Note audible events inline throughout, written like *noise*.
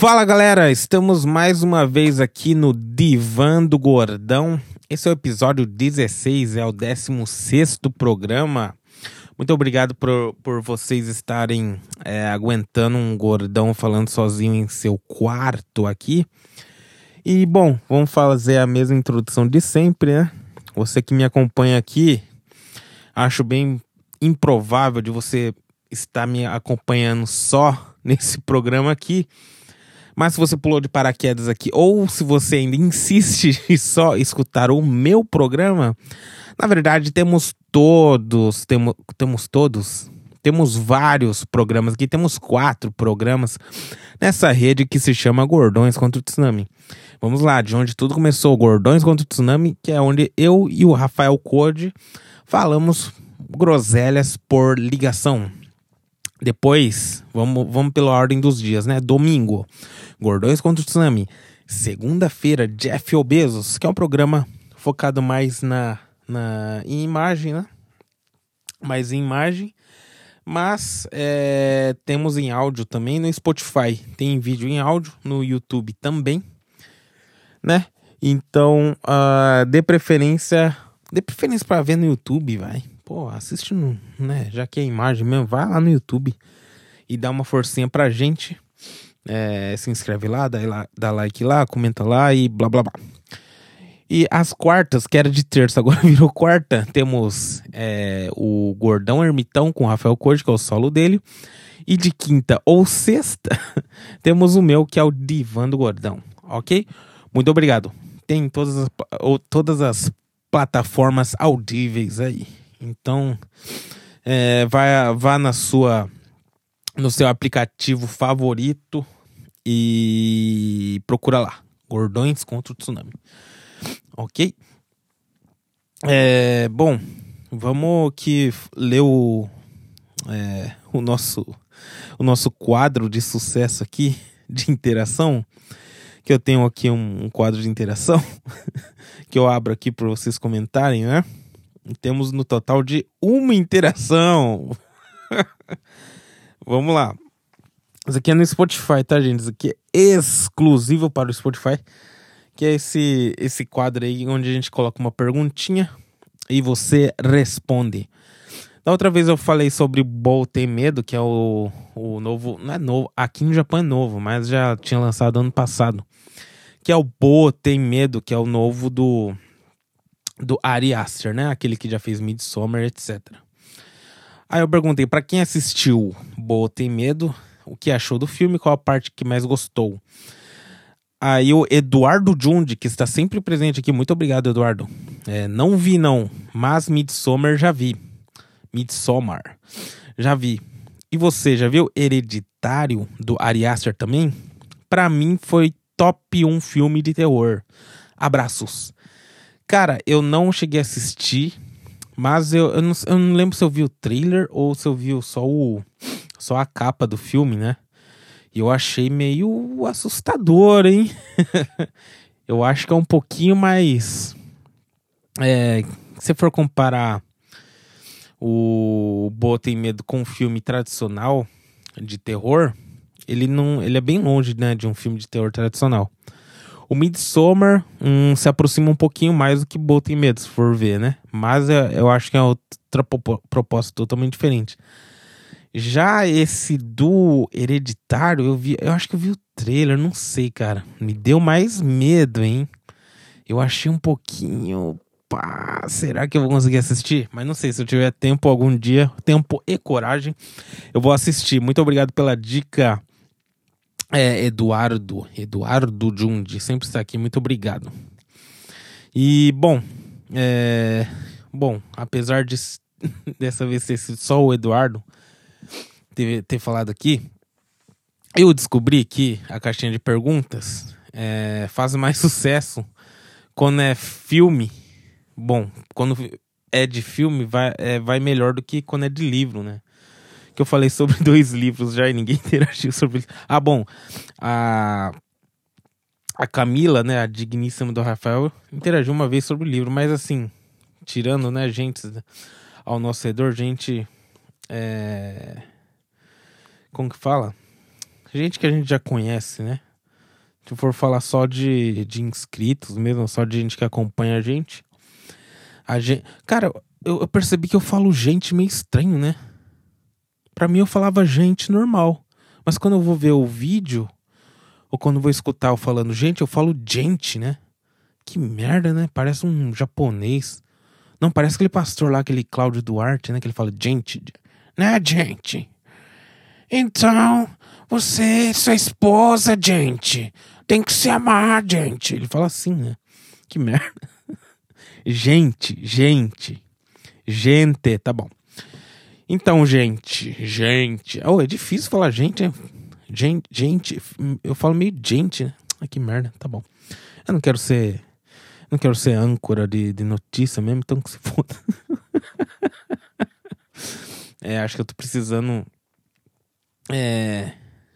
Fala galera, estamos mais uma vez aqui no Divã do Gordão. Esse é o episódio 16, é o 16 programa. Muito obrigado por, por vocês estarem é, aguentando um gordão falando sozinho em seu quarto aqui. E bom, vamos fazer a mesma introdução de sempre, né? Você que me acompanha aqui, acho bem improvável de você estar me acompanhando só *laughs* nesse programa aqui. Mas se você pulou de paraquedas aqui, ou se você ainda insiste *laughs* em só escutar o meu programa, na verdade temos todos, temos, temos todos, temos vários programas aqui, temos quatro programas nessa rede que se chama Gordões contra o Tsunami. Vamos lá, de onde tudo começou, Gordões contra o Tsunami, que é onde eu e o Rafael Code falamos groselhas por ligação. Depois, vamos, vamos pela ordem dos dias, né? Domingo, Gordões contra o Tsunami. Segunda-feira, Jeff Obesos, que é um programa focado mais na, na em imagem, né? Mais em imagem. Mas é, temos em áudio também no Spotify. Tem vídeo em áudio no YouTube também, né? Então, uh, dê preferência. Dê preferência para ver no YouTube, vai pô, assiste no, né? Já que é imagem mesmo, vai lá no YouTube e dá uma forcinha pra gente. É, se inscreve lá dá, lá, dá like lá, comenta lá e blá blá blá. E as quartas, que era de terça, *laughs* agora virou quarta, temos é, o Gordão Ermitão com o Rafael Corte, que é o solo dele. E de quinta ou sexta, *laughs* temos o meu, que é o Divan do Gordão, ok? Muito obrigado. Tem todas as, todas as plataformas audíveis aí. Então, é, vai, vá na sua, no seu aplicativo favorito e procura lá. Gordões contra o tsunami. Ok? É, bom, vamos que ler o, é, o, nosso, o nosso quadro de sucesso aqui de interação. Que eu tenho aqui um, um quadro de interação *laughs* que eu abro aqui para vocês comentarem, né? Temos no total de uma interação. *laughs* Vamos lá. Isso aqui é no Spotify, tá, gente? Isso aqui é exclusivo para o Spotify. Que é esse, esse quadro aí onde a gente coloca uma perguntinha e você responde. Da outra vez eu falei sobre Bo Tem Medo, que é o, o novo. Não é novo, aqui no Japão é novo, mas já tinha lançado ano passado. Que é o Bo Tem Medo, que é o novo do do Ari Aster, né? Aquele que já fez Midsommar, etc. Aí eu perguntei para quem assistiu Boa Tem Medo, o que achou do filme, qual a parte que mais gostou. Aí o Eduardo Jundi, que está sempre presente aqui, muito obrigado, Eduardo. É, não vi não, mas Midsommar já vi. Midsommar, já vi. E você, já viu Hereditário, do Ari Aster também? Para mim foi top 1 filme de terror. Abraços. Cara, eu não cheguei a assistir, mas eu, eu, não, eu não lembro se eu vi o trailer ou se eu vi só o só a capa do filme, né? E eu achei meio assustador, hein? *laughs* eu acho que é um pouquinho mais. É, se for comparar o Boa Tem Medo com um filme tradicional de terror, ele não, ele é bem longe, né, de um filme de terror tradicional. O Midsommar hum, se aproxima um pouquinho mais do que Boa Medo, se for ver, né? Mas é, eu acho que é outra proposta totalmente diferente. Já esse do Hereditário, eu vi, eu acho que eu vi o trailer, não sei, cara. Me deu mais medo, hein? Eu achei um pouquinho. Pá, será que eu vou conseguir assistir? Mas não sei, se eu tiver tempo algum dia, tempo e coragem, eu vou assistir. Muito obrigado pela dica é, Eduardo, Eduardo Jundi, sempre está aqui, muito obrigado. E, bom, é, bom, apesar de *laughs* dessa vez sido só o Eduardo ter, ter falado aqui, eu descobri que a caixinha de perguntas é, faz mais *laughs* sucesso quando é filme. Bom, quando é de filme, vai, é, vai melhor do que quando é de livro, né? Que eu falei sobre *laughs* dois livros já e ninguém *laughs* interagiu sobre isso. Ah, bom, a, a Camila, né, a digníssima do Rafael, interagiu uma vez sobre o livro, mas assim, tirando, né, gente ao nosso redor, gente. É... Como que fala? Gente que a gente já conhece, né? Se for falar só de, de inscritos mesmo, só de gente que acompanha a gente. A gente. Cara, eu, eu percebi que eu falo gente meio estranho, né? Pra mim eu falava gente normal. Mas quando eu vou ver o vídeo, ou quando eu vou escutar eu falando gente, eu falo gente, né? Que merda, né? Parece um japonês. Não, parece aquele pastor lá, aquele Cláudio Duarte, né? Que ele fala gente. Né, gente? Então, você, sua esposa, gente, tem que se amar, gente. Ele fala assim, né? Que merda. *laughs* Gente, gente. Gente, tá bom. Então, gente, gente. Oh, é difícil falar gente, né? Gente, gente. Eu falo meio gente, né? Ai, que merda, tá bom. Eu não quero ser. Não quero ser âncora de, de notícia mesmo, então que se foda. *laughs* é, acho que eu tô precisando. É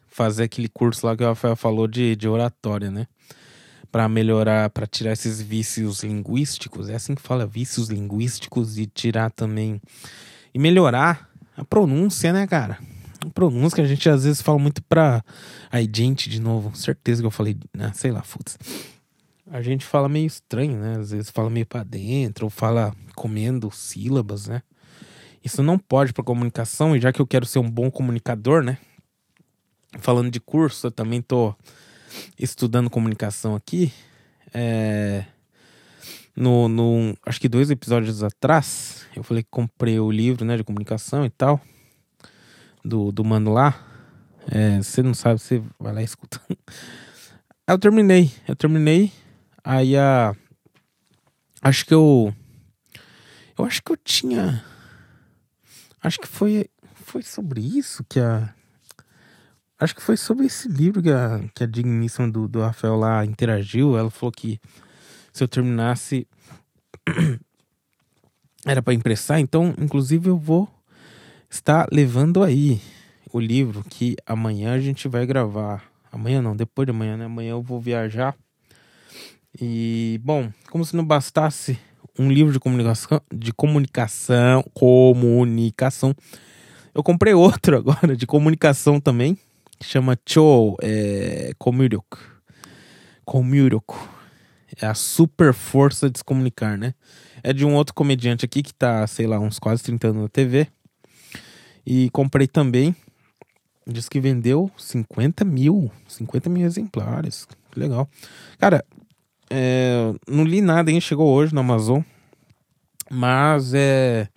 fazer aquele curso lá que o Rafael falou de, de oratória, né? Para melhorar, para tirar esses vícios linguísticos, é assim que fala, vícios linguísticos e tirar também e melhorar a pronúncia, né, cara? A pronúncia que a gente às vezes fala muito pra. Aí, gente, de novo, certeza que eu falei, né? sei lá, putz. A gente fala meio estranho, né? Às vezes fala meio pra dentro, ou fala comendo sílabas, né? Isso não pode para comunicação, e já que eu quero ser um bom comunicador, né? falando de curso, eu também tô estudando comunicação aqui. É, no, no, acho que dois episódios atrás, eu falei que comprei o livro né, de comunicação e tal, do, do mano lá. É, você não sabe, você vai lá escutando. Eu terminei, eu terminei. Aí a. Acho que eu. Eu acho que eu tinha. Acho que foi. Foi sobre isso que a Acho que foi sobre esse livro que a, que a digníssima do, do Rafael lá interagiu. Ela falou que se eu terminasse *clears throat* era para impressar, então inclusive eu vou estar levando aí o livro que amanhã a gente vai gravar. Amanhã não, depois de amanhã, né? Amanhã eu vou viajar. E bom, como se não bastasse um livro de comunicação, de comunicação, comunicação. Eu comprei outro *laughs* agora de comunicação também, chama Cho é, Komuryok. Komuryok. É a super força de se comunicar, né? É de um outro comediante aqui que tá, sei lá, uns quase 30 anos na TV. E comprei também. Diz que vendeu 50 mil. 50 mil exemplares. Que legal. Cara, é, não li nada ainda, chegou hoje no Amazon. Mas é.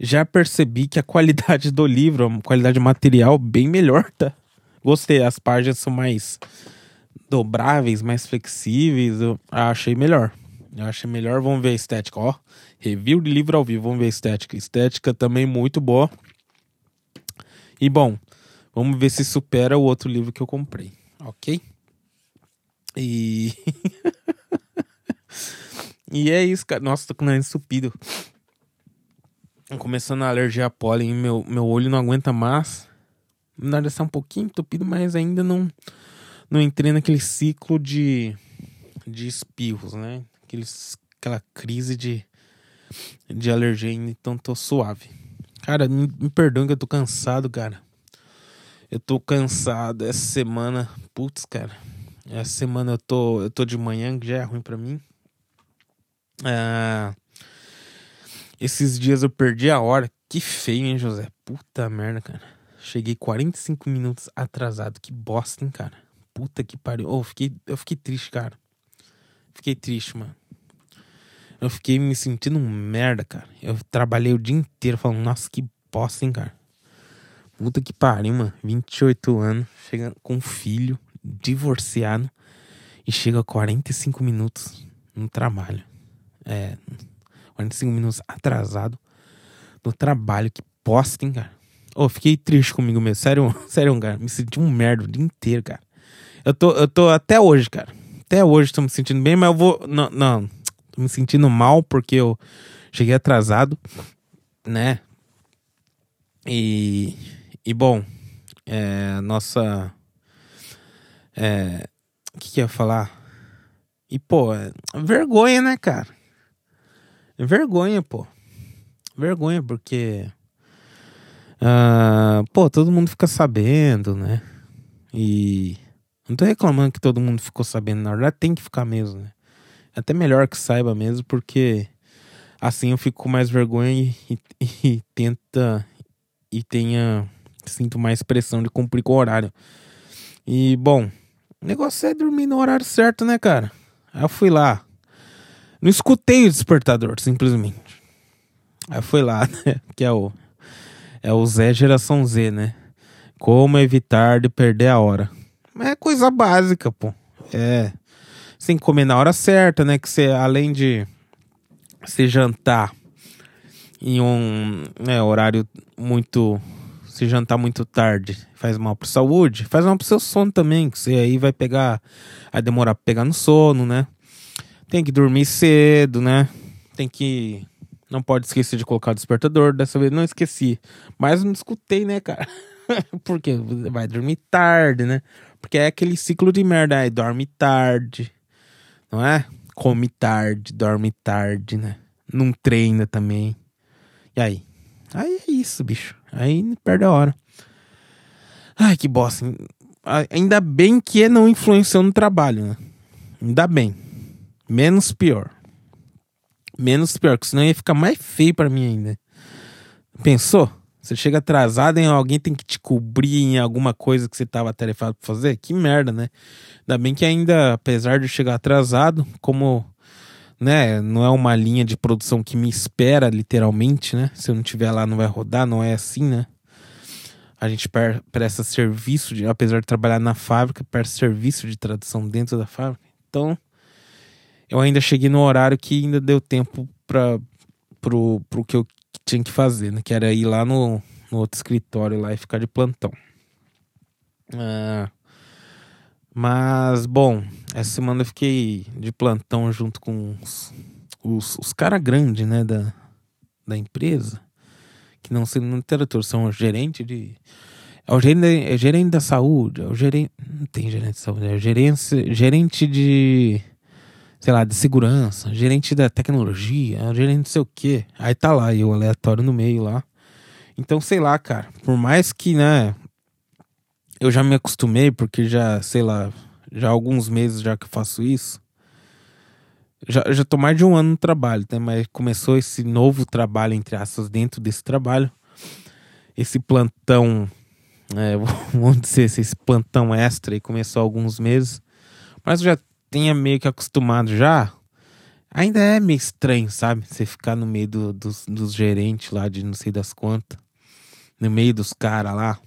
Já percebi que a qualidade do livro, a qualidade material, bem melhor, tá? Gostei, as páginas são mais dobráveis, mais flexíveis. Eu achei melhor. Eu achei melhor. Vamos ver a estética, ó. Review de livro ao vivo, vamos ver a estética. Estética também muito boa. E bom, vamos ver se supera o outro livro que eu comprei, ok? E. *laughs* e é isso, cara. Nossa, tô com o nariz entupido. Começando a alergia a pólen, meu, meu olho não aguenta mais. Na verdade, está um pouquinho entupido, mas ainda não, não entrei naquele ciclo de, de espirros, né? Aqueles, aquela crise de, de alergia, então tô suave. Cara, me, me perdoe que eu tô cansado, cara. Eu tô cansado essa semana. Putz, cara. Essa semana eu tô, eu tô de manhã, que já é ruim para mim. Ah, esses dias eu perdi a hora. Que feio, hein, José? Puta merda, cara. Cheguei 45 minutos atrasado. Que bosta, hein, cara? Puta que pariu. Oh, fiquei, eu fiquei triste, cara. Fiquei triste, mano. Eu fiquei me sentindo um merda, cara. Eu trabalhei o dia inteiro falando, nossa, que bosta, hein, cara. Puta que pariu, mano. 28 anos, chega com filho, divorciado, e chega 45 minutos no trabalho. É, 45 minutos atrasado no trabalho. Que bosta, hein, cara. Oh, fiquei triste comigo mesmo. Sério, *laughs* sério, cara. Me senti um merda o dia inteiro, cara. Eu tô, eu tô até hoje, cara. Até hoje tô me sentindo bem, mas eu vou. Não, não. Tô me sentindo mal porque eu cheguei atrasado, né? E. E bom, é, nossa. É. O que, que eu ia falar? E, pô, é vergonha, né, cara? Vergonha, pô. Vergonha, porque Uh, pô, todo mundo fica sabendo, né? E Não tô reclamando que todo mundo ficou sabendo, na verdade tem que ficar mesmo, né? Até melhor que saiba mesmo, porque assim eu fico com mais vergonha e, e, e tenta e tenha sinto mais pressão de cumprir com o horário. E bom, o negócio é dormir no horário certo, né, cara? Aí eu fui lá. Não escutei o despertador, simplesmente. Aí eu fui lá, *laughs* né? Que é o é o Zé geração Z, né? Como evitar de perder a hora. É coisa básica, pô. É. Sem comer na hora certa, né? Que você, além de você jantar em um né, horário muito. Se jantar muito tarde faz mal pra saúde, faz mal pro seu sono também. Que você aí vai pegar. Vai demorar pra pegar no sono, né? Tem que dormir cedo, né? Tem que. Não pode esquecer de colocar o despertador. Dessa vez não esqueci. Mas não escutei, né, cara? *laughs* Porque vai dormir tarde, né? Porque é aquele ciclo de merda. Aí dorme tarde, não é? Come tarde, dorme tarde, né? Não treina também. E aí? Aí é isso, bicho. Aí perde a hora. Ai, que bosta. Ainda bem que não influenciou no trabalho, né? Ainda bem. Menos pior. Menos pior, porque senão ia ficar mais feio para mim ainda. Pensou? Você chega atrasado e alguém tem que te cobrir em alguma coisa que você estava atarefado para fazer? Que merda, né? Ainda bem que ainda, apesar de chegar atrasado, como né, não é uma linha de produção que me espera literalmente, né? Se eu não tiver lá não vai rodar, não é assim, né? A gente presta serviço, de, apesar de trabalhar na fábrica, presta serviço de tradução dentro da fábrica. Então, eu ainda cheguei no horário que ainda deu tempo para pro que eu tinha que fazer, né? Que era ir lá no, no outro escritório lá e ficar de plantão. Ah, mas, bom, essa semana eu fiquei de plantão junto com os, os, os caras grandes, né, da, da empresa, que não sendo literatura, são gerente de. É o gerente, é gerente da saúde, é o gerente. Não tem gerente de saúde, é gerente, gerente de sei lá, de segurança, gerente da tecnologia, gerente não sei o quê. Aí tá lá, eu aleatório no meio lá. Então, sei lá, cara, por mais que, né, eu já me acostumei, porque já, sei lá, já há alguns meses já que eu faço isso. Já, já tô mais de um ano no trabalho, né? Mas começou esse novo trabalho, entre aspas, dentro desse trabalho. Esse plantão, é, *laughs* vamos dizer, esse plantão extra aí começou há alguns meses. Mas eu já tenha meio que acostumado já, ainda é meio estranho, sabe? Você ficar no meio do, dos, dos gerentes lá de não sei das quantas, no meio dos caras lá.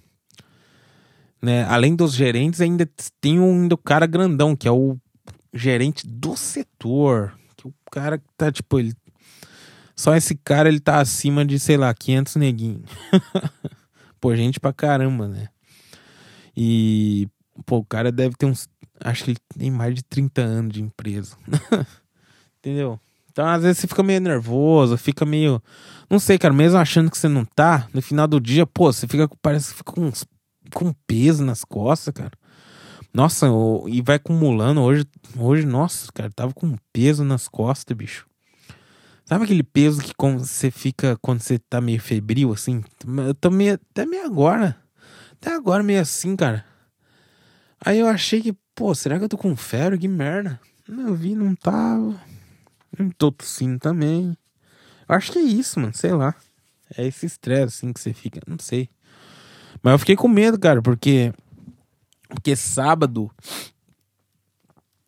Né? Além dos gerentes, ainda tem um do cara grandão, que é o gerente do setor. Que o cara tá, tipo, ele. Só esse cara ele tá acima de, sei lá, 500 neguinhos. *laughs* pô, gente pra caramba, né? E, pô, o cara deve ter uns Acho que ele tem mais de 30 anos de empresa. *laughs* Entendeu? Então, às vezes, você fica meio nervoso, fica meio. Não sei, cara, mesmo achando que você não tá, no final do dia, pô, você fica. Parece que fica com, com peso nas costas, cara. Nossa, e vai acumulando. Hoje, hoje, nossa, cara, tava com peso nas costas, bicho. Sabe aquele peso que você fica quando você tá meio febril, assim? Eu tô meio, até meio agora. Até agora meio assim, cara. Aí eu achei que, pô, será que eu tô com febre? Que merda. Eu vi, não tava. Não tô tossindo também. Eu acho que é isso, mano, sei lá. É esse estresse assim que você fica, não sei. Mas eu fiquei com medo, cara, porque. Porque sábado.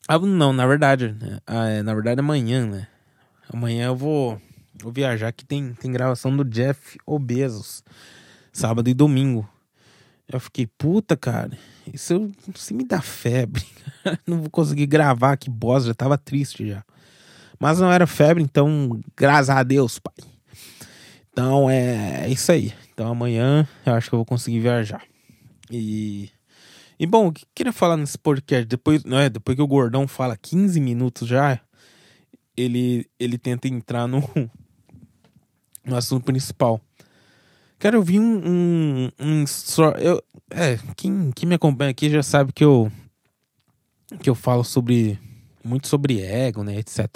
Ah, não, na verdade. Né? Ah, é, na verdade, amanhã, né? Amanhã eu vou, vou viajar que tem, tem gravação do Jeff Obesos. Sábado e domingo. Eu fiquei, puta, cara, isso se me dá febre. *laughs* não vou conseguir gravar, que bosta, já tava triste já. Mas não era febre, então, graças a Deus, pai. Então é, é isso aí. Então amanhã eu acho que eu vou conseguir viajar. E. E bom, o que eu queria falar nesse podcast? Depois, não é, depois que o gordão fala 15 minutos já, ele, ele tenta entrar no, *laughs* no assunto principal. Cara, eu vi um. um, um eu, é, quem, quem me acompanha aqui já sabe que eu. Que eu falo sobre. Muito sobre ego, né? Etc.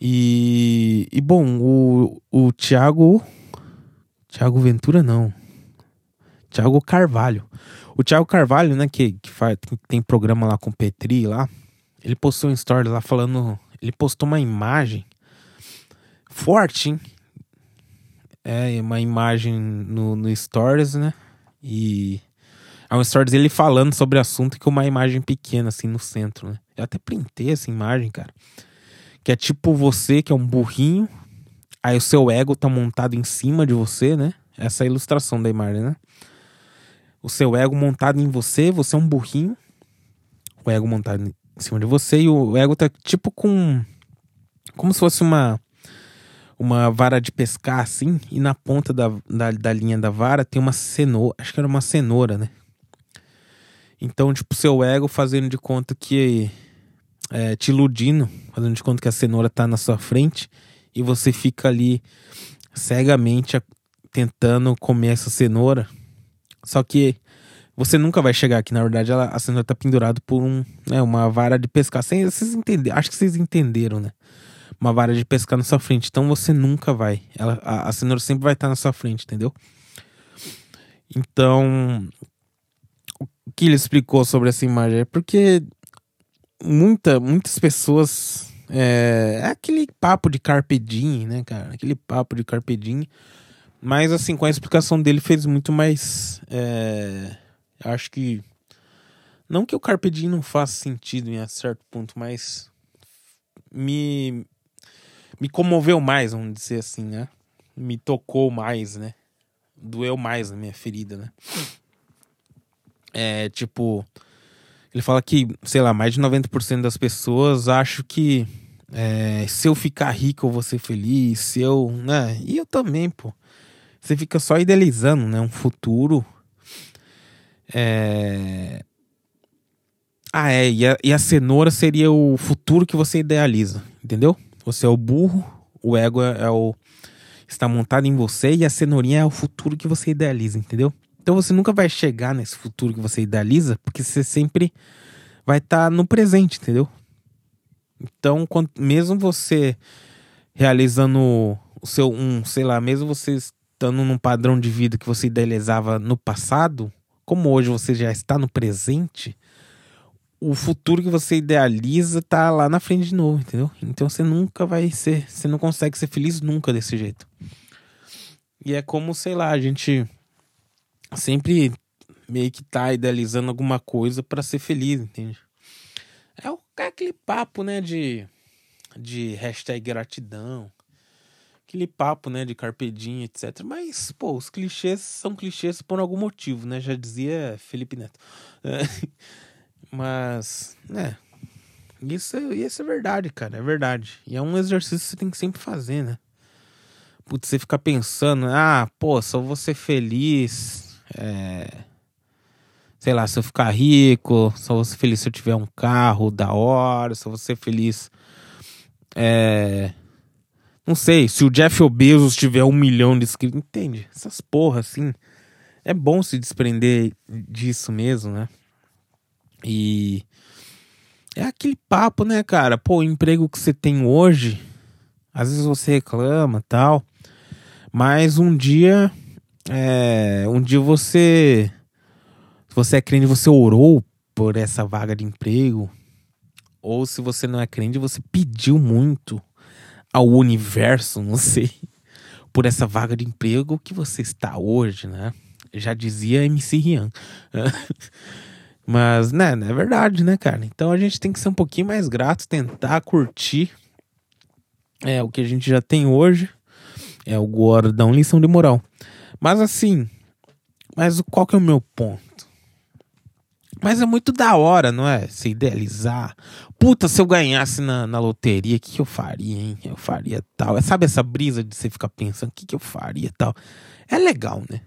E. E bom, o, o Thiago. Thiago Ventura não. Thiago Carvalho. O Thiago Carvalho, né, que, que, faz, que tem programa lá com o Petri lá, ele postou um story lá falando. Ele postou uma imagem forte, hein? É, uma imagem no, no Stories, né? E. É um Stories dele falando sobre o assunto com uma imagem pequena, assim, no centro, né? Eu até printei essa imagem, cara. Que é tipo você, que é um burrinho. Aí o seu ego tá montado em cima de você, né? Essa é a ilustração da imagem, né? O seu ego montado em você, você é um burrinho. O ego montado em cima de você e o ego tá tipo com. Como se fosse uma. Uma vara de pescar assim, e na ponta da, da, da linha da vara tem uma cenoura. Acho que era uma cenoura, né? Então, tipo, seu ego fazendo de conta que. É, te iludindo, fazendo de conta que a cenoura tá na sua frente e você fica ali cegamente tentando comer essa cenoura. Só que você nunca vai chegar aqui. Na verdade, ela, a cenoura tá pendurada por um, né, uma vara de pescar. Sem, vocês entenderam, acho que vocês entenderam, né? Uma vara de pescar na sua frente. Então você nunca vai. Ela, a, a cenoura sempre vai estar na sua frente, entendeu? Então, o que ele explicou sobre essa imagem é porque muita, muitas pessoas. É, é aquele papo de carpe diem, né, cara? Aquele papo de carpe diem. Mas, assim, com a explicação dele fez muito mais. É, acho que. Não que o Carpe Diem não faça sentido em certo ponto, mas. Me. Me comoveu mais, vamos dizer assim, né? Me tocou mais, né? Doeu mais na minha ferida, né? É, tipo. Ele fala que, sei lá, mais de 90% das pessoas acham que é, se eu ficar rico eu vou ser feliz, se eu. né? E eu também, pô. Você fica só idealizando, né? Um futuro é... Ah, é. E a, e a cenoura seria o futuro que você idealiza, entendeu? Você é o burro, o ego é, é o. está montado em você e a cenourinha é o futuro que você idealiza, entendeu? Então você nunca vai chegar nesse futuro que você idealiza, porque você sempre vai estar tá no presente, entendeu? Então, quando, mesmo você realizando o seu um, sei lá, mesmo você estando num padrão de vida que você idealizava no passado, como hoje você já está no presente, o futuro que você idealiza tá lá na frente de novo, entendeu? Então você nunca vai ser, você não consegue ser feliz nunca desse jeito. E é como, sei lá, a gente sempre meio que tá idealizando alguma coisa para ser feliz, entende? É, o, é aquele papo, né, de, de hashtag gratidão, aquele papo, né, de carpedinha, etc. Mas, pô, os clichês são clichês por algum motivo, né? Já dizia Felipe Neto. É, *laughs* mas, né, isso, isso é verdade, cara, é verdade. E é um exercício que você tem que sempre fazer, né? Putz, você ficar pensando, ah, pô, só vou ser feliz, é... sei lá, se eu ficar rico, só vou ser feliz se eu tiver um carro da hora, só vou ser feliz, é não sei, se o Jeff Bezos tiver um milhão de inscritos, entende? Essas porra, assim. É bom se desprender disso mesmo, né? E. É aquele papo, né, cara? Pô, o emprego que você tem hoje, às vezes você reclama tal. Mas um dia. É, um dia você. Se você é crente, você orou por essa vaga de emprego. Ou se você não é crente, você pediu muito ao universo, *laughs* não sei, por essa vaga de emprego que você está hoje, né? Já dizia MC Rian. *laughs* Mas, né, é verdade, né, cara? Então a gente tem que ser um pouquinho mais grato, tentar curtir é, o que a gente já tem hoje. É o gordão lição de moral. Mas assim, mas qual que é o meu ponto? Mas é muito da hora, não é? Se idealizar. Puta, se eu ganhasse na, na loteria, o que, que eu faria, hein? Eu faria tal. É, sabe essa brisa de você ficar pensando, o que, que eu faria tal? É legal, né?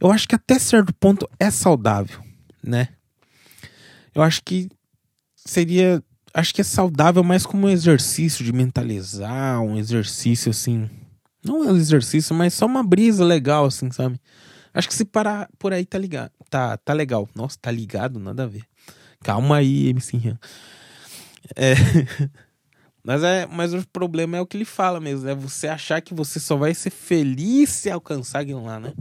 Eu acho que até certo ponto é saudável, né? Eu acho que seria. Acho que é saudável mais como um exercício de mentalizar, um exercício assim. Não é um exercício, mas só uma brisa legal, assim, sabe? Acho que se parar por aí tá ligado. Tá, tá legal. Nossa, tá ligado? Nada a ver. Calma aí, MC Rian. É. *laughs* Mas, é, mas o problema é o que ele fala mesmo, é você achar que você só vai ser feliz se alcançar aquilo lá, né?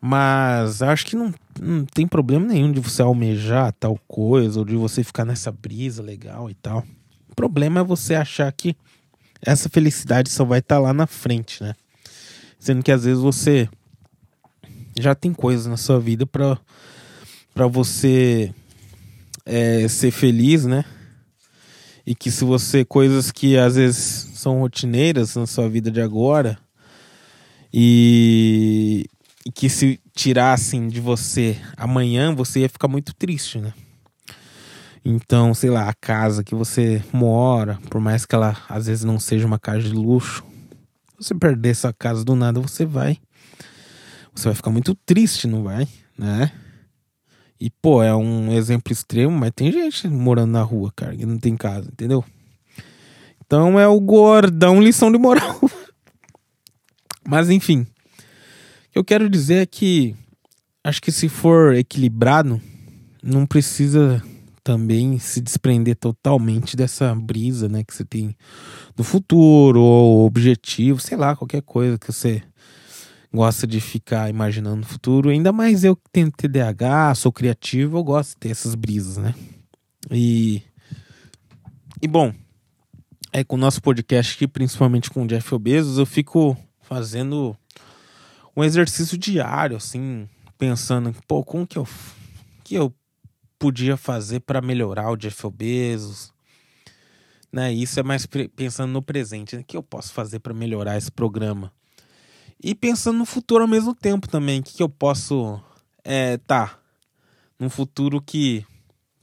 Mas acho que não, não tem problema nenhum de você almejar tal coisa, ou de você ficar nessa brisa legal e tal. O problema é você achar que essa felicidade só vai estar tá lá na frente, né? Sendo que às vezes você já tem coisas na sua vida para para você é, ser feliz, né? E que se você coisas que às vezes são rotineiras na sua vida de agora e, e que se tirassem de você amanhã, você ia ficar muito triste, né? Então, sei lá, a casa que você mora, por mais que ela às vezes não seja uma casa de luxo, você perder essa casa do nada, você vai. Você vai ficar muito triste, não vai? Né? E, pô, é um exemplo extremo, mas tem gente morando na rua, cara, que não tem casa, entendeu? Então é o gordão lição de moral. *laughs* mas enfim. O eu quero dizer é que acho que se for equilibrado, não precisa também se desprender totalmente dessa brisa, né, que você tem do futuro ou objetivo, sei lá, qualquer coisa que você gosta de ficar imaginando no futuro. Ainda mais eu que tenho TDAH, sou criativo, eu gosto de ter essas brisas, né? E e bom, é com o nosso podcast aqui, principalmente com o Jeff Bezos, eu fico fazendo um exercício diário, assim, pensando, pô, como que eu que eu podia fazer para melhorar o Jeff Bezos? Né? Isso é mais pensando no presente, né? O que eu posso fazer para melhorar esse programa? E pensando no futuro ao mesmo tempo também, o que, que eu posso é, tá num futuro que,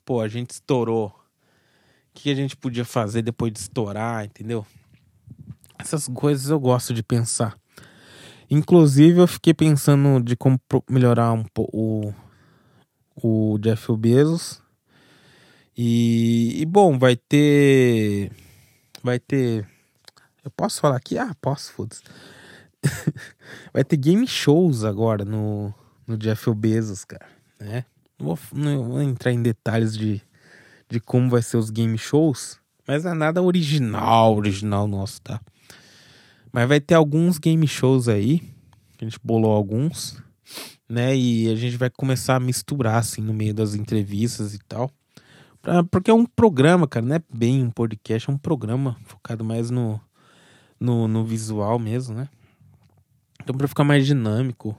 pô, a gente estourou. O que a gente podia fazer depois de estourar, entendeu? Essas coisas eu gosto de pensar. Inclusive, eu fiquei pensando de como melhorar um pouco o, Jeff Bezos. E, e, bom, vai ter. Vai ter. Eu posso falar aqui? Ah, posso, foda-se. *laughs* vai ter game shows agora no, no Jeff Bezos, cara. Né? Não vou, não vou entrar em detalhes de, de como vai ser os game shows, mas é nada original, original nosso, tá? Mas vai ter alguns game shows aí. A gente bolou alguns, né? E a gente vai começar a misturar, assim, no meio das entrevistas e tal. Pra, porque é um programa, cara, não é bem um podcast, é um programa focado mais no, no, no visual mesmo, né? Então, pra ficar mais dinâmico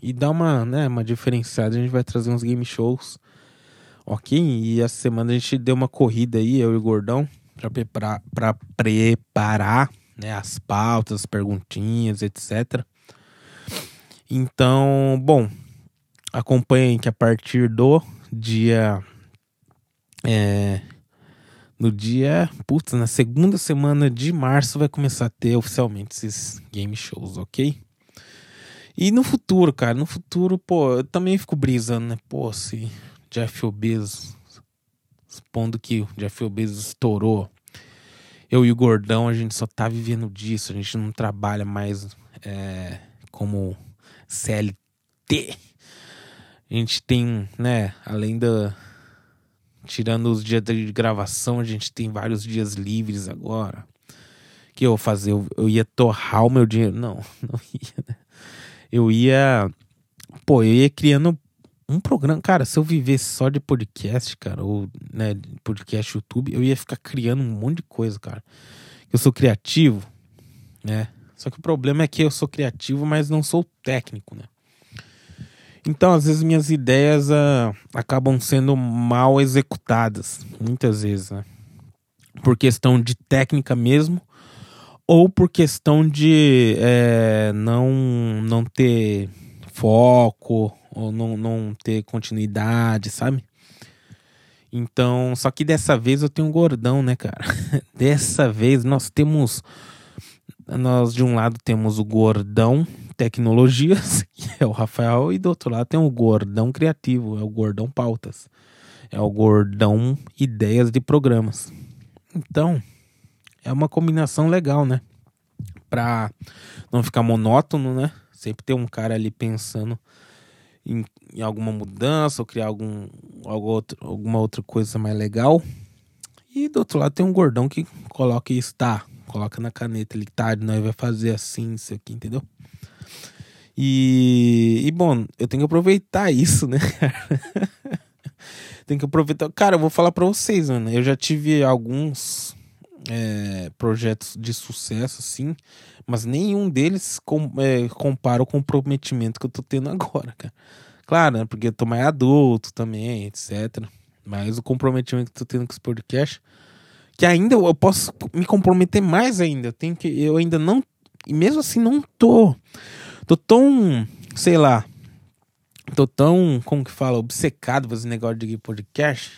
e dar uma, né, uma diferenciada, a gente vai trazer uns game shows. Ok? E essa semana a gente deu uma corrida aí, eu e o Gordão, pra preparar, pra preparar né, as pautas, as perguntinhas, etc. Então, bom, acompanhem que a partir do dia. É, no dia. Putz, na segunda semana de março vai começar a ter oficialmente esses game shows, ok? E no futuro, cara, no futuro, pô, eu também fico brisando, né? Pô, se Jeff Bezos, supondo que o Jeff Bezos estourou, eu e o Gordão, a gente só tá vivendo disso, a gente não trabalha mais é, como CLT. A gente tem, né, além da. Tirando os dias de gravação, a gente tem vários dias livres agora. O que eu vou fazer? Eu, eu ia torrar o meu dinheiro. Não, *laughs* não ia, né? Eu ia. Pô, eu ia criando um programa. Cara, se eu vivesse só de podcast, cara, ou né, podcast YouTube, eu ia ficar criando um monte de coisa, cara. Eu sou criativo, né? Só que o problema é que eu sou criativo, mas não sou técnico, né? Então, às vezes, minhas ideias uh, acabam sendo mal executadas, muitas vezes, né? Por questão de técnica mesmo, ou por questão de é, não, não ter foco, ou não, não ter continuidade, sabe? Então, só que dessa vez eu tenho um gordão, né, cara? *laughs* dessa vez nós temos. Nós de um lado temos o gordão tecnologias, *laughs* que é o Rafael, e do outro lado tem o gordão criativo, é o gordão pautas. É o gordão ideias de programas. Então, é uma combinação legal, né? Pra não ficar monótono, né? Sempre ter um cara ali pensando em, em alguma mudança ou criar algum, algum outro, alguma outra coisa mais legal. E do outro lado tem um gordão que coloca isso, tá? Coloca na caneta, ele tá, nós vai fazer assim, isso aqui, entendeu? E, e bom, eu tenho que aproveitar isso, né, *laughs* Tem que aproveitar. Cara, eu vou falar pra vocês, mano. Eu já tive alguns é, projetos de sucesso, assim, mas nenhum deles com, é, compara o comprometimento que eu tô tendo agora, cara. Claro, né? Porque eu tô mais adulto também, etc. Mas o comprometimento que eu tô tendo com esse podcast, que ainda eu posso me comprometer mais ainda. Eu tenho que. Eu ainda não. E mesmo assim não tô. Tô tão. Sei lá tô tão, como que fala, obcecado com esse negócio de podcast,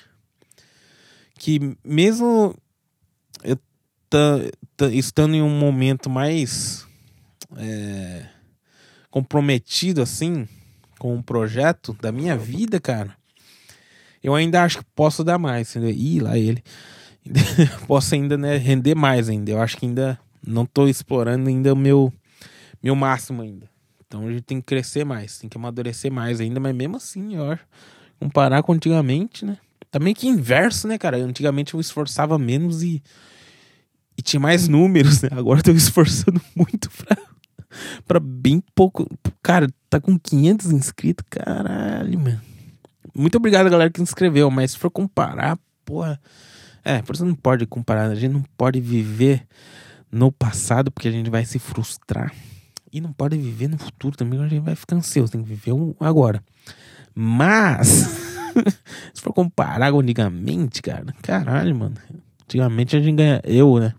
que mesmo eu estando em um momento mais é, comprometido assim com um projeto da minha vida, cara, eu ainda acho que posso dar mais, entendeu? Ih, lá ele. *laughs* posso ainda né, render mais ainda. Eu acho que ainda não tô explorando ainda o meu, meu máximo ainda. Então a gente tem que crescer mais, tem que amadurecer mais ainda, mas mesmo assim, ó, comparar com antigamente, né? Também que inverso, né, cara? Antigamente eu esforçava menos e, e tinha mais números, né? Agora eu tô esforçando *laughs* muito pra, pra bem pouco. Cara, tá com 500 inscritos, caralho, mano. Muito obrigado, galera, que se inscreveu, mas se for comparar, porra. É, por isso não pode comparar, a gente não pode viver no passado porque a gente vai se frustrar. E não pode viver no futuro também, a gente vai ficar ansioso, tem que viver um agora. Mas, *laughs* se for comparar com antigamente, cara, caralho, mano. Antigamente a gente ganha, eu, né?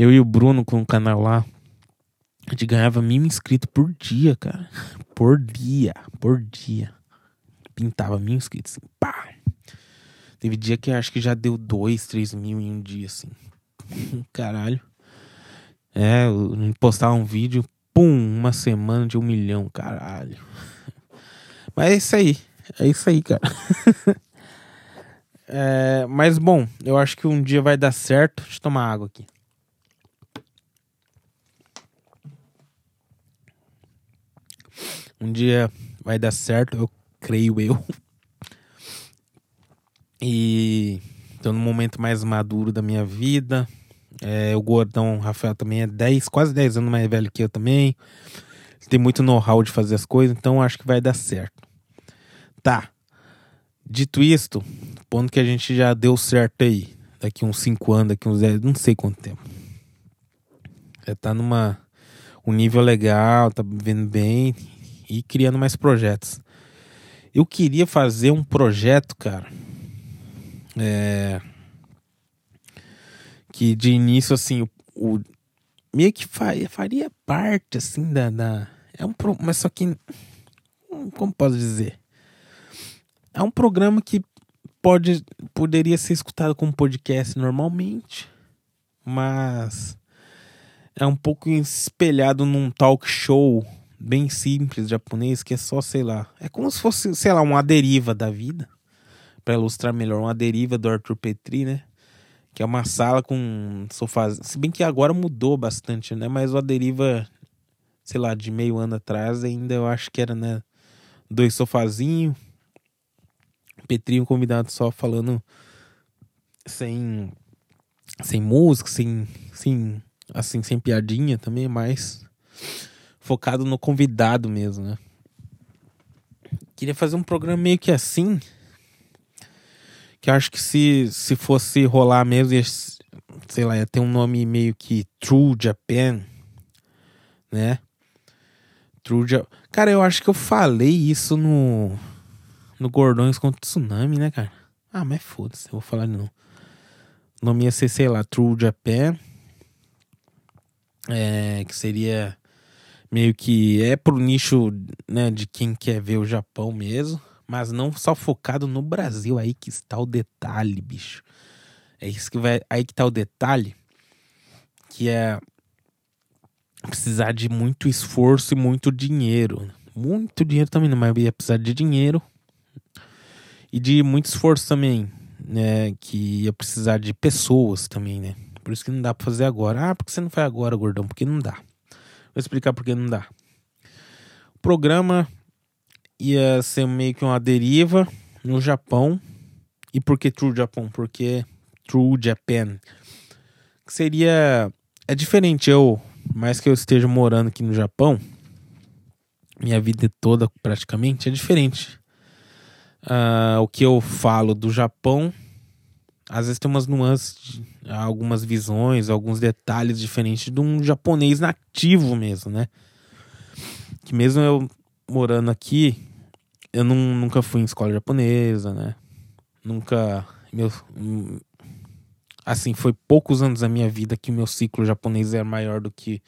Eu e o Bruno com o canal lá, a gente ganhava mil inscritos por dia, cara. Por dia, por dia. Pintava mil inscritos, assim, pá. Teve dia que acho que já deu dois, três mil em um dia, assim. *laughs* Caralho. É, postar um vídeo, Pum, uma semana de um milhão, caralho. Mas é isso aí. É isso aí, cara. *laughs* é, mas bom, eu acho que um dia vai dar certo. Deixa eu tomar água aqui. Um dia vai dar certo, eu creio eu. *laughs* E tô num momento mais maduro da minha vida. É, o gordão Rafael também é 10, quase 10 anos mais velho que eu também. Tem muito know-how de fazer as coisas, então acho que vai dar certo. Tá. Dito isto, ponto que a gente já deu certo aí. Daqui uns 5 anos, daqui uns 10, não sei quanto tempo. Já tá numa um nível legal, tá vivendo bem e criando mais projetos. Eu queria fazer um projeto, cara. É, que de início, assim, o, o meio que faria, faria parte, assim, da, da. É um. Mas só que. Hum, como posso dizer? É um programa que pode, poderia ser escutado como podcast normalmente, mas é um pouco espelhado num talk show bem simples japonês que é só, sei lá, é como se fosse, sei lá, uma deriva da vida, para ilustrar melhor, uma deriva do Arthur Petri, né? que é uma sala com sofás. Se bem que agora mudou bastante, né? Mas o deriva, sei lá, de meio ano atrás ainda eu acho que era, né? Dois sofazinhos. Petrinho convidado só falando sem sem música, sem, sem assim, sem piadinha também, mas focado no convidado mesmo, né? Queria fazer um programa meio que assim, que eu acho que se, se fosse rolar mesmo, ia, sei lá, ia ter um nome meio que True Japan, né? True Japan. Cara, eu acho que eu falei isso no. No Gordões contra Tsunami, né, cara? Ah, mas foda-se, eu vou falar não. O nome ia ser, sei lá, True Japan. É, que seria meio que é pro nicho né, de quem quer ver o Japão mesmo mas não só focado no Brasil. Aí que está o detalhe, bicho. É isso que vai. Aí que está o detalhe. Que é precisar de muito esforço e muito dinheiro. Muito dinheiro também, mas ia precisar de dinheiro e de muito esforço também, né? Que ia precisar de pessoas também, né? Por isso que não dá pra fazer agora. Ah, por que você não faz agora, gordão? Porque não dá. Vou explicar por que não dá. O programa ia ser meio que uma deriva no Japão. E por que True Japão? Porque True Japan. Que seria. É diferente eu, mais que eu esteja morando aqui no Japão. minha vida toda praticamente é diferente. Uh, o que eu falo do Japão, às vezes tem umas nuances, algumas visões, alguns detalhes diferentes de um japonês nativo mesmo, né? Que mesmo eu morando aqui, eu não, nunca fui em escola japonesa, né? Nunca. Meu, assim, foi poucos anos da minha vida que o meu ciclo japonês era maior do que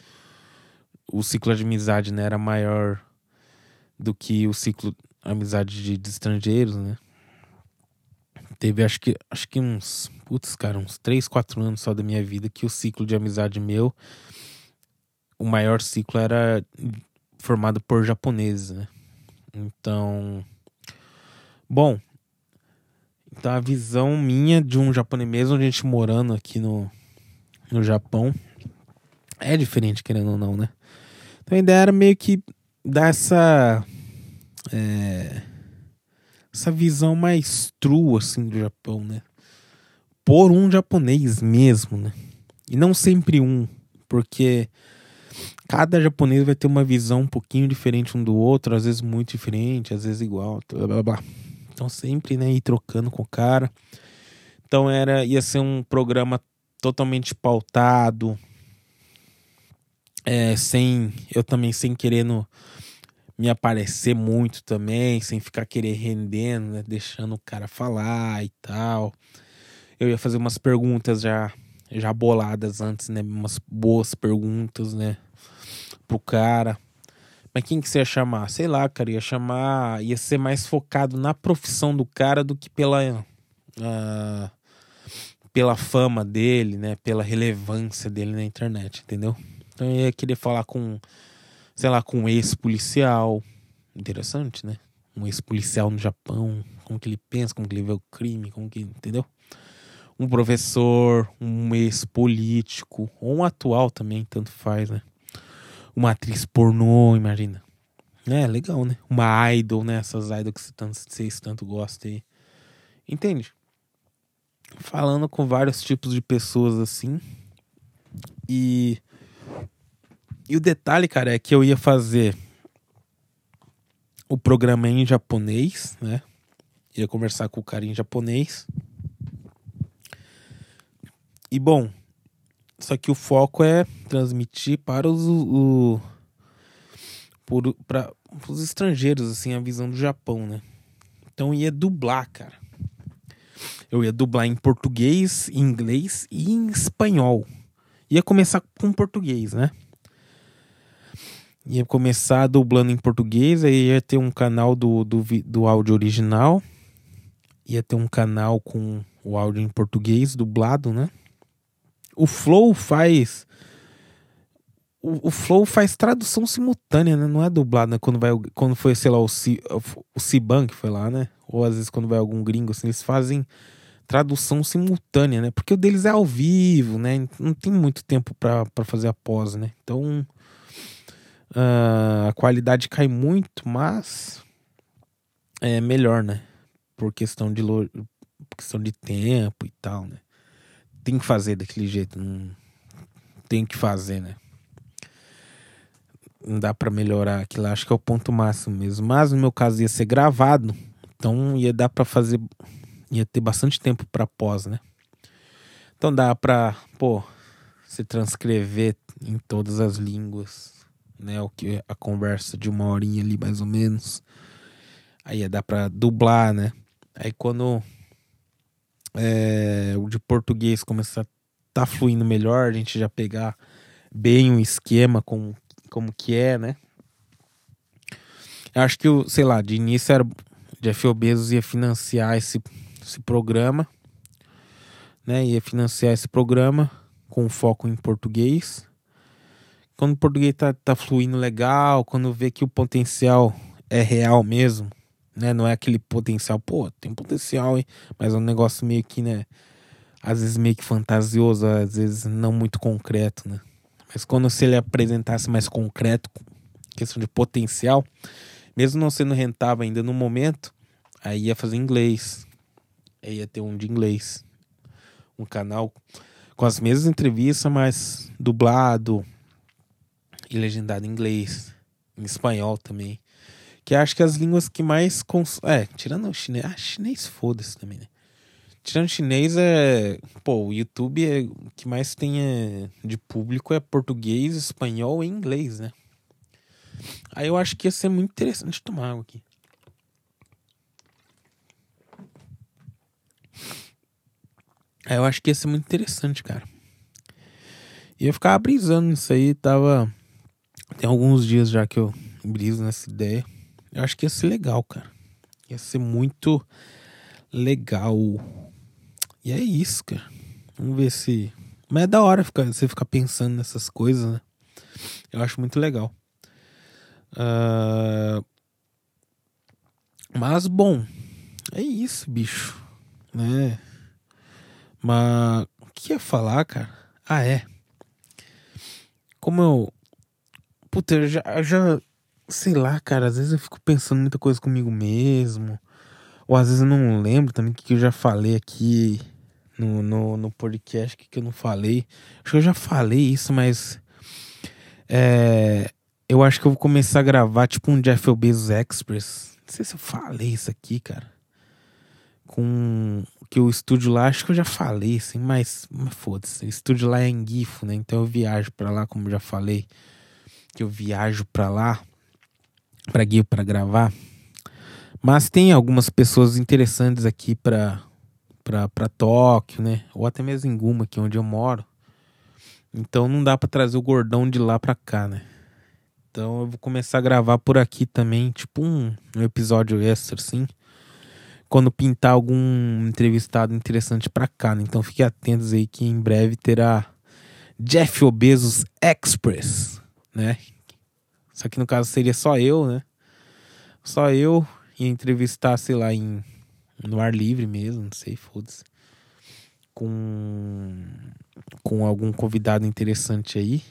o ciclo de amizade, né? Era maior do que o ciclo amizade de, de estrangeiros, né? Teve acho que acho que uns, putz, cara, uns 3, 4 anos só da minha vida que o ciclo de amizade meu o maior ciclo era formado por japoneses, né? Então, bom, então a visão minha de um japonês mesmo, a gente morando aqui no, no Japão, é diferente, querendo ou não, né? Então a ideia era meio que dar essa. É, essa visão mais true, assim, do Japão, né? Por um japonês mesmo, né? E não sempre um, porque cada japonês vai ter uma visão um pouquinho diferente um do outro, às vezes muito diferente, às vezes igual, blá blá blá. Então sempre, né, ir trocando com o cara. Então era ia ser um programa totalmente pautado, é, sem eu também sem querendo me aparecer muito também, sem ficar querer rendendo, né, deixando o cara falar e tal. Eu ia fazer umas perguntas já já boladas antes, né, umas boas perguntas, né, pro cara. Mas quem que você ia chamar? Sei lá, cara, ia chamar. Ia ser mais focado na profissão do cara do que pela. Uh, pela fama dele, né? Pela relevância dele na internet, entendeu? Então eu ia querer falar com. Sei lá, com um ex-policial. Interessante, né? Um ex-policial no Japão. Como que ele pensa, como que ele vê o crime, como que. Entendeu? Um professor, um ex-político, ou um atual também, tanto faz, né? uma atriz pornô, imagina. É, legal, né? Uma idol, né? Essas idols que vocês tanto gostam aí. Entende? Falando com vários tipos de pessoas assim. E. E o detalhe, cara, é que eu ia fazer o programa em japonês, né? Ia conversar com o cara em japonês. E bom, só que o foco é transmitir para os, o, para os estrangeiros assim a visão do Japão, né? Então ia dublar, cara. Eu ia dublar em português, em inglês e em espanhol. Ia começar com português, né? Ia começar dublando em português, aí ia ter um canal do, do, do áudio original. Ia ter um canal com o áudio em português dublado, né? o Flow faz. O, o Flow faz tradução simultânea, né? Não é dublado, né? Quando, vai, quando foi, sei lá, o, C, o que foi lá, né? Ou às vezes quando vai algum gringo, assim, eles fazem tradução simultânea, né? Porque o deles é ao vivo, né? Não tem muito tempo para fazer a pós, né? Então uh, a qualidade cai muito, mas é melhor, né? Por questão de, por questão de tempo e tal, né? tem que fazer daquele jeito. Não tem que fazer, né? Não dá para melhorar aquilo. Acho que é o ponto máximo mesmo. Mas no meu caso ia ser gravado. Então ia dar para fazer. Ia ter bastante tempo para pós, né? Então dá pra, pô, se transcrever em todas as línguas, né? O que a conversa de uma horinha ali mais ou menos. Aí ia dar pra dublar, né? Aí quando é, o de português começar a tá fluindo melhor, a gente já pegar bem o esquema com, como que é, né? Eu acho que, sei lá, de início era Jeff Bezos ia financiar esse, esse programa, né? Ia financiar esse programa com foco em português. Quando o português tá, tá fluindo legal, quando vê que o potencial é real mesmo, né? Não é aquele potencial, pô, tem potencial, hein? Mas é um negócio meio que, né? Às vezes meio que fantasioso, às vezes não muito concreto, né? Mas quando se ele apresentasse mais concreto, questão de potencial, mesmo não sendo rentável ainda no momento, aí ia fazer inglês. Aí ia ter um de inglês. Um canal com as mesmas entrevistas, mas dublado e legendado em inglês. em espanhol também. Que acho que as línguas que mais. Cons... É, tirando o chinês. Ah, chinês foda-se também, né? Tirando chinês, é. Pô, o YouTube é o que mais tem é, de público é português, espanhol e inglês, né? Aí eu acho que ia ser muito interessante tomar água aqui. Aí eu acho que ia ser muito interessante, cara. E eu ficava brisando nisso aí, tava. Tem alguns dias já que eu briso nessa ideia. Eu acho que ia ser legal, cara. Ia ser muito legal. E é isso, cara. Vamos ver se. Mas é da hora ficar, você ficar pensando nessas coisas, né? Eu acho muito legal. Uh... Mas, bom. É isso, bicho. Né? Mas. O que ia falar, cara? Ah, é. Como eu. Puta, eu já, eu já. Sei lá, cara. Às vezes eu fico pensando muita coisa comigo mesmo. Ou às vezes eu não lembro também o que eu já falei aqui no, no, no podcast que, que eu não falei. Acho que eu já falei isso, mas. É, eu acho que eu vou começar a gravar tipo um Jeff Bezos Express. Não sei se eu falei isso aqui, cara. Com que o estúdio lá, acho que eu já falei, assim, mas, mas foda-se. O estúdio lá é em Gifo, né? Então eu viajo para lá, como já falei. Que eu viajo para lá, para Gifo, para gravar. Mas tem algumas pessoas interessantes aqui para para Tóquio, né? Ou até mesmo em Guma, aqui onde eu moro. Então não dá para trazer o gordão de lá para cá, né? Então eu vou começar a gravar por aqui também, tipo um, um episódio extra, assim. Quando pintar algum entrevistado interessante para cá, né? Então fiquem atentos aí que em breve terá Jeff Obesos Express, né? Só que no caso seria só eu, né? Só eu ia entrevistar, sei lá, em no ar livre mesmo, não sei, foda-se. Com, com algum convidado interessante aí.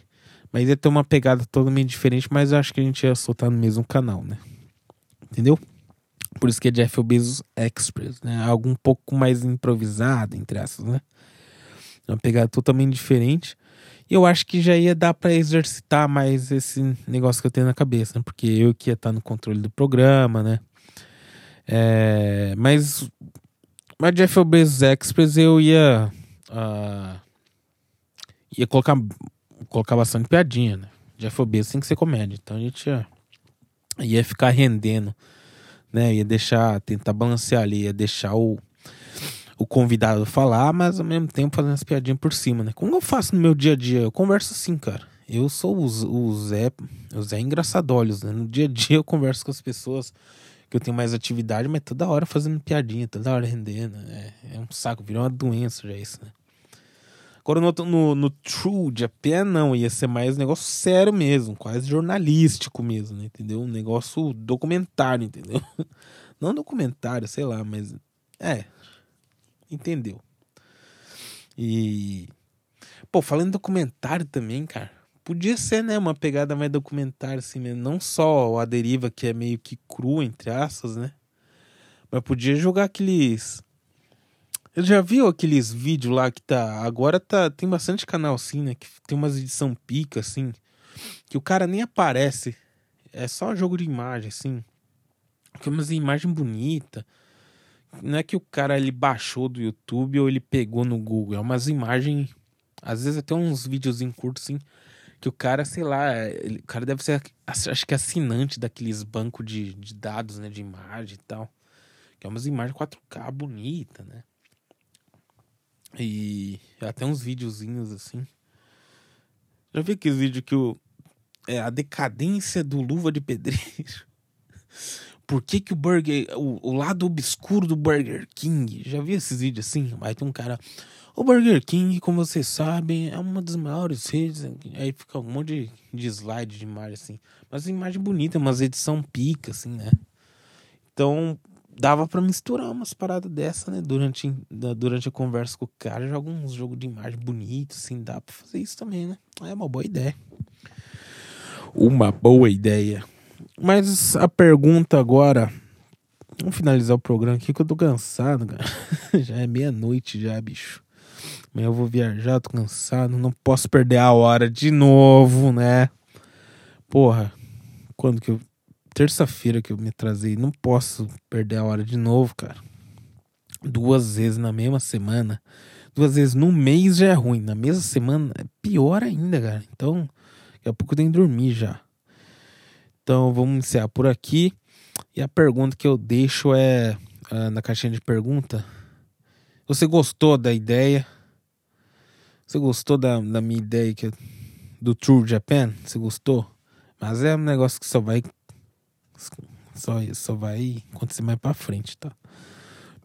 Mas ia ter uma pegada totalmente diferente, mas eu acho que a gente ia soltar no mesmo canal, né? Entendeu? Por isso que é Jeff Bezos Express, né? Algo um pouco mais improvisado, entre essas, né? Uma pegada totalmente diferente. Eu acho que já ia dar para exercitar mais esse negócio que eu tenho na cabeça, né? Porque eu que ia estar no controle do programa, né? É, mas mas Jeff Bezos Express eu ia uh, ia colocar colocar bastante piadinha, né? Jeff Bezos tem que ser comédia, então a gente ia, ia ficar rendendo, né? Ia deixar tentar balancear ali, ia deixar o o convidado falar, mas ao mesmo tempo fazendo as piadinhas por cima, né? Como eu faço no meu dia a dia? Eu converso assim, cara. Eu sou o, Zé, o Zé Engraçadolhos, né? No dia a dia eu converso com as pessoas que eu tenho mais atividade, mas toda hora fazendo piadinha, toda hora rendendo. É, é um saco, virou uma doença já isso, né? Agora no, no, no True Japan não, ia ser mais um negócio sério mesmo, quase jornalístico mesmo, né? entendeu? Um negócio documentário, entendeu? *laughs* Não documentário, sei lá, mas é, entendeu? E pô, falando em documentário também, cara, Podia ser, né, uma pegada mais documentária, assim mesmo. Não só a deriva que é meio que cru, entre aspas, né? Mas podia jogar aqueles. Eu já viu aqueles vídeos lá que tá. Agora tá. Tem bastante canal assim, né? Que tem umas edição pica, assim. Que o cara nem aparece. É só jogo de imagem, assim. Que é umas imagem bonita. Não é que o cara ele baixou do YouTube ou ele pegou no Google. É umas imagens. Às vezes até uns vídeos em curto, assim que o cara, sei lá, ele, o cara deve ser, acho que assinante daqueles bancos de, de dados, né, de imagem e tal. Que é umas imagens 4K bonita, né? E até uns videozinhos assim. Já vi aqueles vídeos que o é a decadência do Luva de Pedreiro. *laughs* Por que que o Burger, o, o lado obscuro do Burger King? Já vi esses vídeos assim? Aí tem um cara, o Burger King, como vocês sabem, é uma das maiores redes. Aí fica um monte de, de slide de imagem, assim. Mas imagem bonita, umas edição pica, assim, né? Então, dava para misturar umas paradas dessa, né? Durante, durante a conversa com o cara, joga uns jogos de imagem bonito, assim. Dá pra fazer isso também, né? É uma boa ideia. Uma boa ideia. Mas a pergunta agora. Vamos finalizar o programa aqui que eu tô cansado, cara. *laughs* já é meia-noite já, bicho. Amanhã eu vou viajar, tô cansado, não posso perder a hora de novo, né? Porra, Quando que eu. Terça-feira que eu me atrasei. Não posso perder a hora de novo, cara. Duas vezes na mesma semana. Duas vezes no mês já é ruim. Na mesma semana é pior ainda, cara. Então, daqui a pouco eu tenho que dormir já. Então, vamos iniciar por aqui. E a pergunta que eu deixo é uh, na caixinha de pergunta. Você gostou da ideia? Você gostou da, da minha ideia que, do True Japan? Você gostou? Mas é um negócio que só vai só, só vai acontecer mais pra frente, tá?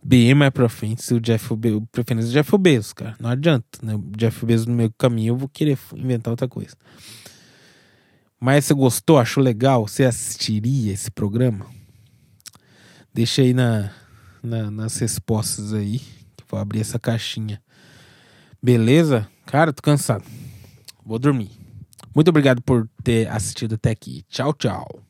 Bem mais pra frente, se o Jeff Bezos, preferência do Jeff Bezos, cara. Não adianta, né? O Jeff Bezos no meu caminho, eu vou querer inventar outra coisa. Mas você gostou, achou legal? Você assistiria esse programa? Deixa aí na, na, nas respostas aí. Que vou abrir essa caixinha. Beleza? Cara, tô cansado. Vou dormir. Muito obrigado por ter assistido até aqui. Tchau, tchau.